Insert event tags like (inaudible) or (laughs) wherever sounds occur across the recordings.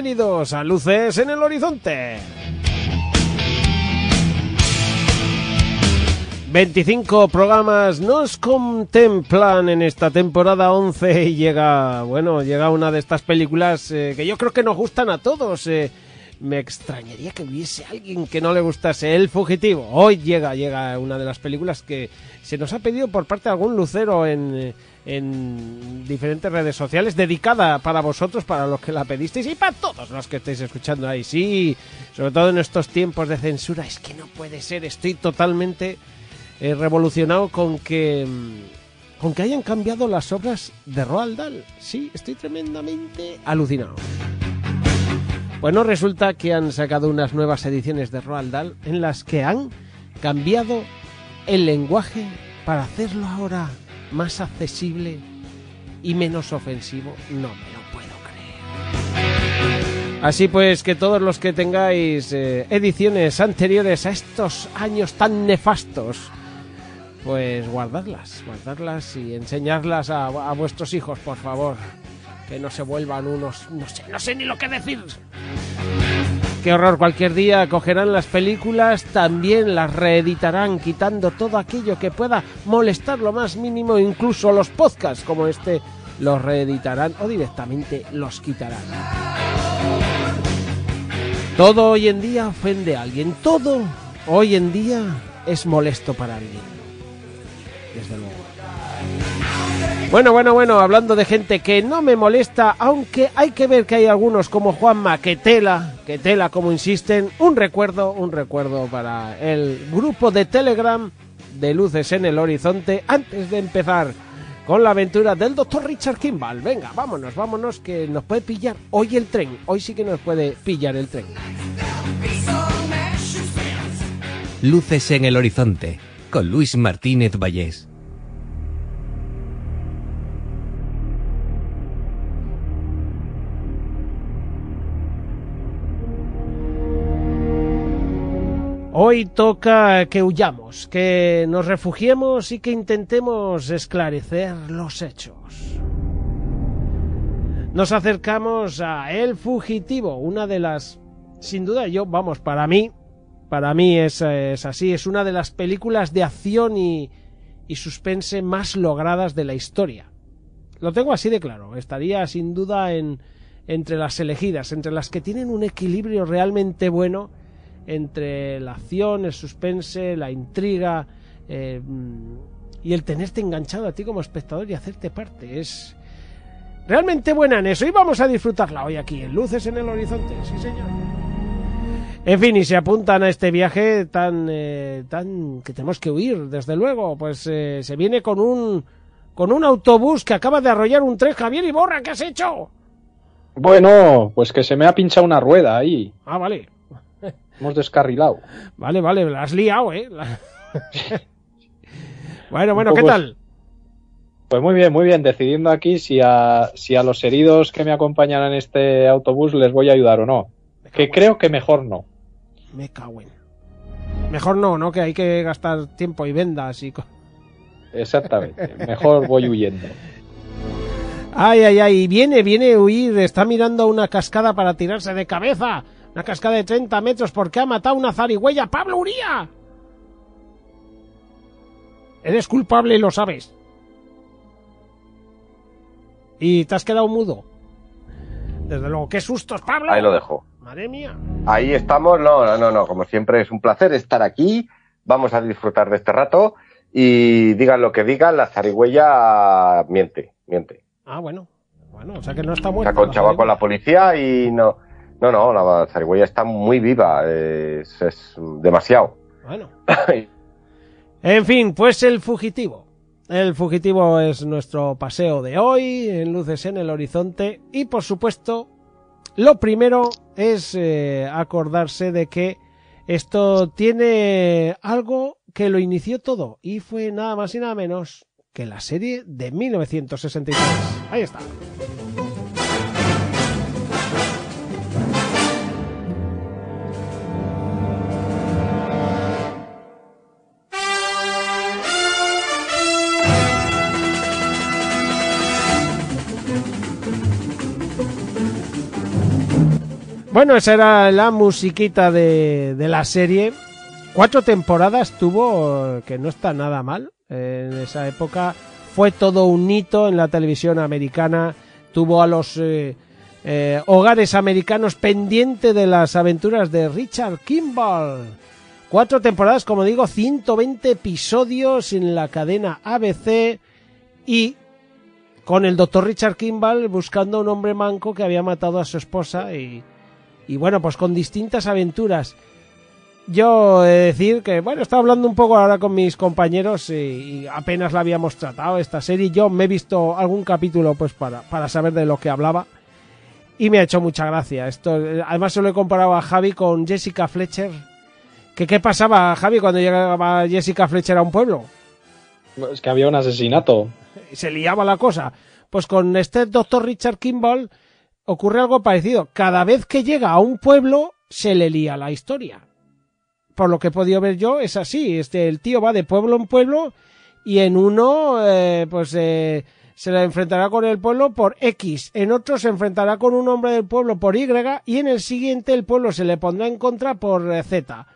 Bienvenidos a Luces en el Horizonte. 25 programas nos contemplan en esta temporada 11 y llega, bueno, llega una de estas películas eh, que yo creo que nos gustan a todos. eh. Me extrañaría que hubiese alguien que no le gustase El Fugitivo. Hoy llega, llega una de las películas que se nos ha pedido por parte de algún lucero en, en diferentes redes sociales, dedicada para vosotros, para los que la pedisteis y para todos los que estáis escuchando ahí. Sí, sobre todo en estos tiempos de censura, es que no puede ser, estoy totalmente eh, revolucionado con que mm, con que hayan cambiado las obras de Roald Dahl. Sí, estoy tremendamente alucinado. Bueno, resulta que han sacado unas nuevas ediciones de Roald Dahl en las que han cambiado el lenguaje para hacerlo ahora más accesible y menos ofensivo. No me lo puedo creer. Así pues, que todos los que tengáis eh, ediciones anteriores a estos años tan nefastos, pues guardadlas, guardadlas y enseñarlas a, a vuestros hijos, por favor. Que no se vuelvan unos... No sé, no sé ni lo que decir. Qué horror, cualquier día cogerán las películas, también las reeditarán, quitando todo aquello que pueda molestar lo más mínimo, incluso los podcasts como este los reeditarán o directamente los quitarán. Todo hoy en día ofende a alguien, todo hoy en día es molesto para alguien. Desde luego. Bueno, bueno, bueno, hablando de gente que no me molesta, aunque hay que ver que hay algunos como Juanma, que tela, que tela, como insisten, un recuerdo, un recuerdo para el grupo de Telegram de Luces en el Horizonte, antes de empezar con la aventura del doctor Richard Kimball. Venga, vámonos, vámonos, que nos puede pillar hoy el tren, hoy sí que nos puede pillar el tren. Luces en el horizonte con Luis Martínez Vallés. Hoy toca que huyamos, que nos refugiemos y que intentemos esclarecer los hechos. Nos acercamos a El Fugitivo, una de las, sin duda yo, vamos, para mí, para mí es, es así, es una de las películas de acción y, y suspense más logradas de la historia. Lo tengo así de claro, estaría sin duda en, entre las elegidas, entre las que tienen un equilibrio realmente bueno entre la acción, el suspense, la intriga eh, y el tenerte enganchado a ti como espectador y hacerte parte. Es realmente buena en eso y vamos a disfrutarla hoy aquí en Luces en el Horizonte. Sí, señor. En fin, y se apuntan a este viaje tan, eh, tan que tenemos que huir, desde luego, pues eh, se viene con un con un autobús que acaba de arrollar un tren. Javier Iborra, ¿qué has hecho? Bueno, pues que se me ha pinchado una rueda ahí. Ah, vale. Hemos descarrilado. Vale, vale, la has liado, ¿eh? La- (laughs) bueno, bueno, ¿qué tal? Pues muy bien, muy bien. Decidiendo aquí si a, si a los heridos que me acompañan en este autobús les voy a ayudar o no. Que creo que mejor no. Me cago en. Mejor no, ¿no? Que hay que gastar tiempo y vendas y... Exactamente. Mejor voy huyendo. (laughs) Ay, ay, ay, viene, viene a huir, está mirando una cascada para tirarse de cabeza. Una cascada de 30 metros porque ha matado una zarigüeya. ¡Pablo Uría! Eres culpable y lo sabes. Y te has quedado mudo. Desde luego, qué sustos, Pablo. Ahí lo dejo. Madre mía. Ahí estamos. No, no, no, no. Como siempre es un placer estar aquí. Vamos a disfrutar de este rato. y digan lo que digan, la zarigüeya miente, miente. Ah, bueno. Bueno, o sea que no está Se muerta. ha conchado con la policía y no. No, no, la zarigüeya está muy viva, es, es demasiado. Bueno. (coughs) En fin, pues el fugitivo. El fugitivo es nuestro paseo de hoy, en luces en el horizonte. Y por supuesto, lo primero es eh, acordarse de que esto tiene algo que lo inició todo. Y fue nada más y nada menos que la serie de 1963. Ahí está. Bueno, esa era la musiquita de, de la serie. Cuatro temporadas tuvo, que no está nada mal. En esa época fue todo un hito en la televisión americana. Tuvo a los eh, eh, hogares americanos pendiente de las aventuras de Richard Kimball. Cuatro temporadas, como digo, 120 episodios en la cadena ABC y con el doctor Richard Kimball buscando a un hombre manco que había matado a su esposa y, y bueno, pues con distintas aventuras. Yo he de decir que, bueno, estaba hablando un poco ahora con mis compañeros y, y apenas la habíamos tratado esta serie. Yo me he visto algún capítulo pues para, para saber de lo que hablaba y me ha hecho mucha gracia. Esto, además se lo he comparado a Javi con Jessica Fletcher. ¿Que ¿Qué pasaba, Javi, cuando llegaba Jessica Fletcher a un pueblo? Es que había un asesinato. se liaba la cosa. Pues con este doctor Richard Kimball ocurre algo parecido. Cada vez que llega a un pueblo, se le lía la historia. Por lo que he podido ver yo, es así. Este, el tío va de pueblo en pueblo y en uno, eh, pues eh, se le enfrentará con el pueblo por X. En otro se enfrentará con un hombre del pueblo por Y y en el siguiente el pueblo se le pondrá en contra por eh, Z.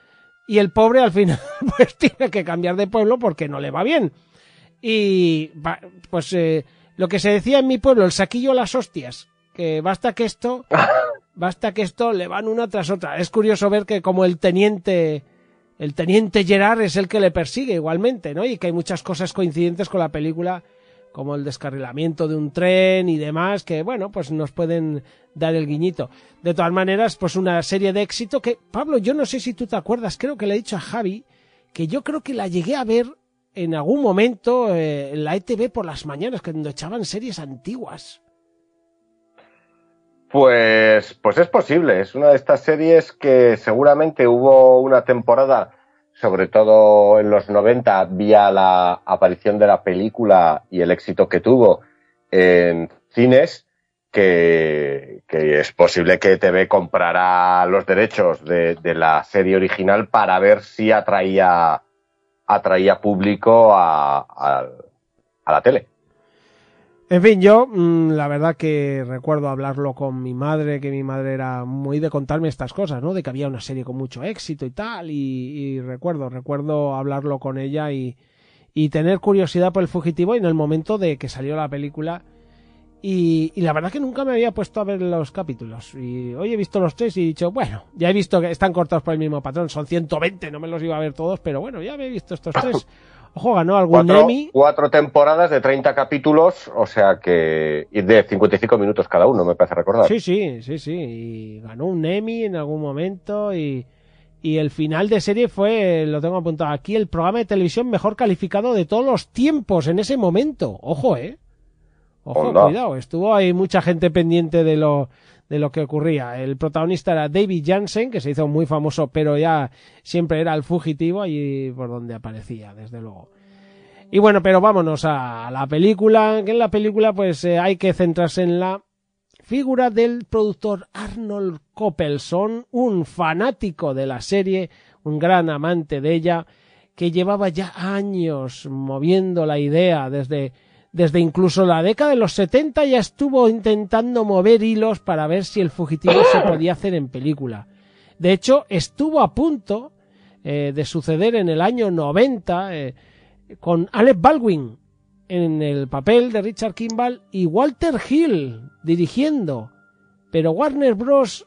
Y el pobre al final (laughs) pues tiene que cambiar de pueblo porque no le va bien. Y pues eh, lo que se decía en mi pueblo, el saquillo a las hostias, que basta que esto, (laughs) basta que esto le van una tras otra. Es curioso ver que como el teniente, el teniente Gerard es el que le persigue igualmente, ¿no? Y que hay muchas cosas coincidentes con la película, como el descarrilamiento de un tren y demás, que bueno, pues nos pueden dar el guiñito. De todas maneras, pues una serie de éxito que, Pablo, yo no sé si tú te acuerdas, creo que le he dicho a Javi, que yo creo que la llegué a ver en algún momento eh, en la ETV por las mañanas, cuando echaban series antiguas. Pues, pues es posible, es una de estas series que seguramente hubo una temporada, sobre todo en los 90, vía la aparición de la película y el éxito que tuvo en cines, que, que es posible que TV comprara los derechos de, de la serie original para ver si atraía, atraía público a, a, a la tele. En fin, yo mm, la verdad que recuerdo hablarlo con mi madre, que mi madre era muy de contarme estas cosas, ¿no? De que había una serie con mucho éxito y tal, y, y recuerdo, recuerdo hablarlo con ella y, y tener curiosidad por el fugitivo y en el momento de que salió la película. Y, y la verdad que nunca me había puesto a ver los capítulos. Y hoy he visto los tres y he dicho, bueno, ya he visto que están cortados por el mismo patrón, son 120, no me los iba a ver todos, pero bueno, ya me he visto estos tres. (coughs) Ojo, ganó algún Cuatro, Emmy. cuatro temporadas de 30 capítulos, o sea que. y de 55 minutos cada uno, me parece recordar. Sí, sí, sí, sí. Y ganó un Emmy en algún momento y, y el final de serie fue, lo tengo apuntado aquí, el programa de televisión mejor calificado de todos los tiempos en ese momento. Ojo, eh. Ojo, Onda. cuidado. Estuvo ahí mucha gente pendiente de lo, de lo que ocurría. El protagonista era David Jansen, que se hizo muy famoso, pero ya siempre era el fugitivo allí por donde aparecía, desde luego. Y bueno, pero vámonos a la película, que en la película pues eh, hay que centrarse en la figura del productor Arnold Coppelson, un fanático de la serie, un gran amante de ella, que llevaba ya años moviendo la idea desde, desde incluso la década de los 70 ya estuvo intentando mover hilos para ver si el fugitivo se (coughs) podía hacer en película. De hecho, estuvo a punto eh, de suceder en el año 90 eh, con Alec Baldwin en el papel de Richard Kimball y Walter Hill dirigiendo. Pero Warner Bros.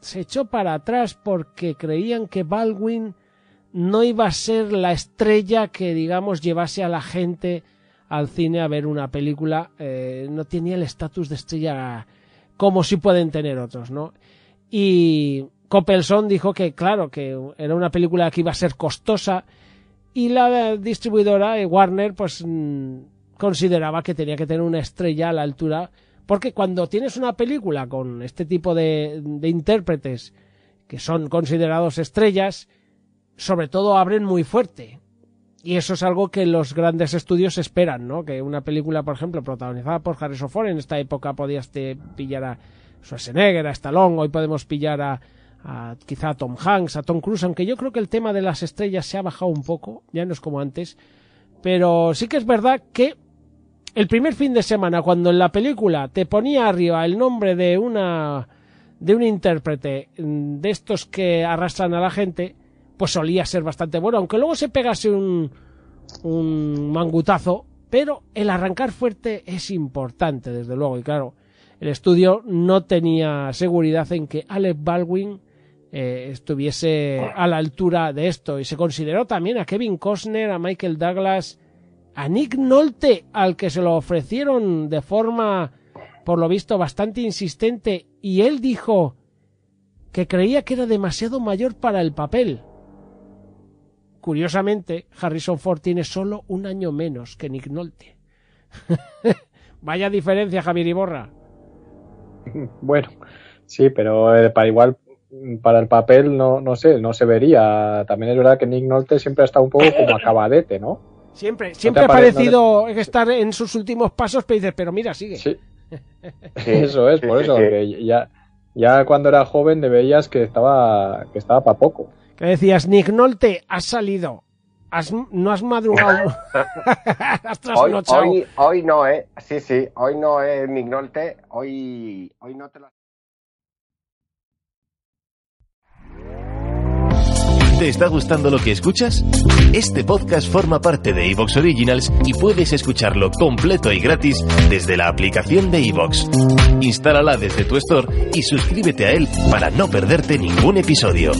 se echó para atrás porque creían que Baldwin no iba a ser la estrella que, digamos, llevase a la gente al cine a ver una película. Eh, no tenía el estatus de estrella como si pueden tener otros, ¿no? Y Coppelson dijo que, claro, que era una película que iba a ser costosa y la distribuidora, eh, Warner, pues mm, consideraba que tenía que tener una estrella a la altura, porque cuando tienes una película con este tipo de, de intérpretes que son considerados estrellas, sobre todo abren muy fuerte. Y eso es algo que los grandes estudios esperan, ¿no? Que una película, por ejemplo, protagonizada por Harrison Ford, en esta época podías te pillar a Schwarzenegger, a Stallone, hoy podemos pillar a, a quizá a Tom Hanks, a Tom Cruise, aunque yo creo que el tema de las estrellas se ha bajado un poco, ya no es como antes, pero sí que es verdad que el primer fin de semana, cuando en la película te ponía arriba el nombre de una de un intérprete de estos que arrastran a la gente, pues solía ser bastante bueno, aunque luego se pegase un, un mangutazo, pero el arrancar fuerte es importante, desde luego, y claro, el estudio no tenía seguridad en que Alec Baldwin eh, estuviese a la altura de esto, y se consideró también a Kevin Costner, a Michael Douglas, a Nick Nolte, al que se lo ofrecieron de forma, por lo visto, bastante insistente, y él dijo que creía que era demasiado mayor para el papel. Curiosamente, Harrison Ford tiene solo un año menos que Nick Nolte. (laughs) Vaya diferencia, Javier Iborra. Bueno, sí, pero eh, para igual para el papel no, no sé, no se vería. También es verdad que Nick Nolte siempre ha estado un poco como acabadete, ¿no? Siempre, siempre ha parecido estar en sus últimos pasos, pero dices, pero mira, sigue. Sí. (laughs) eso es, por eso, que ya, ya cuando era joven le veías que estaba, que estaba para poco. Que decías, Nick Nolte, has salido. no has madrugado. (laughs) (laughs) has hoy, hoy, hoy, no, ¿eh? Sí, sí, hoy no, eh, Nick Nolte. Hoy, hoy no te lo. ¿Te está gustando lo que escuchas? Este podcast forma parte de Evox Originals y puedes escucharlo completo y gratis desde la aplicación de Evox. Instálala desde tu store y suscríbete a él para no perderte ningún episodio.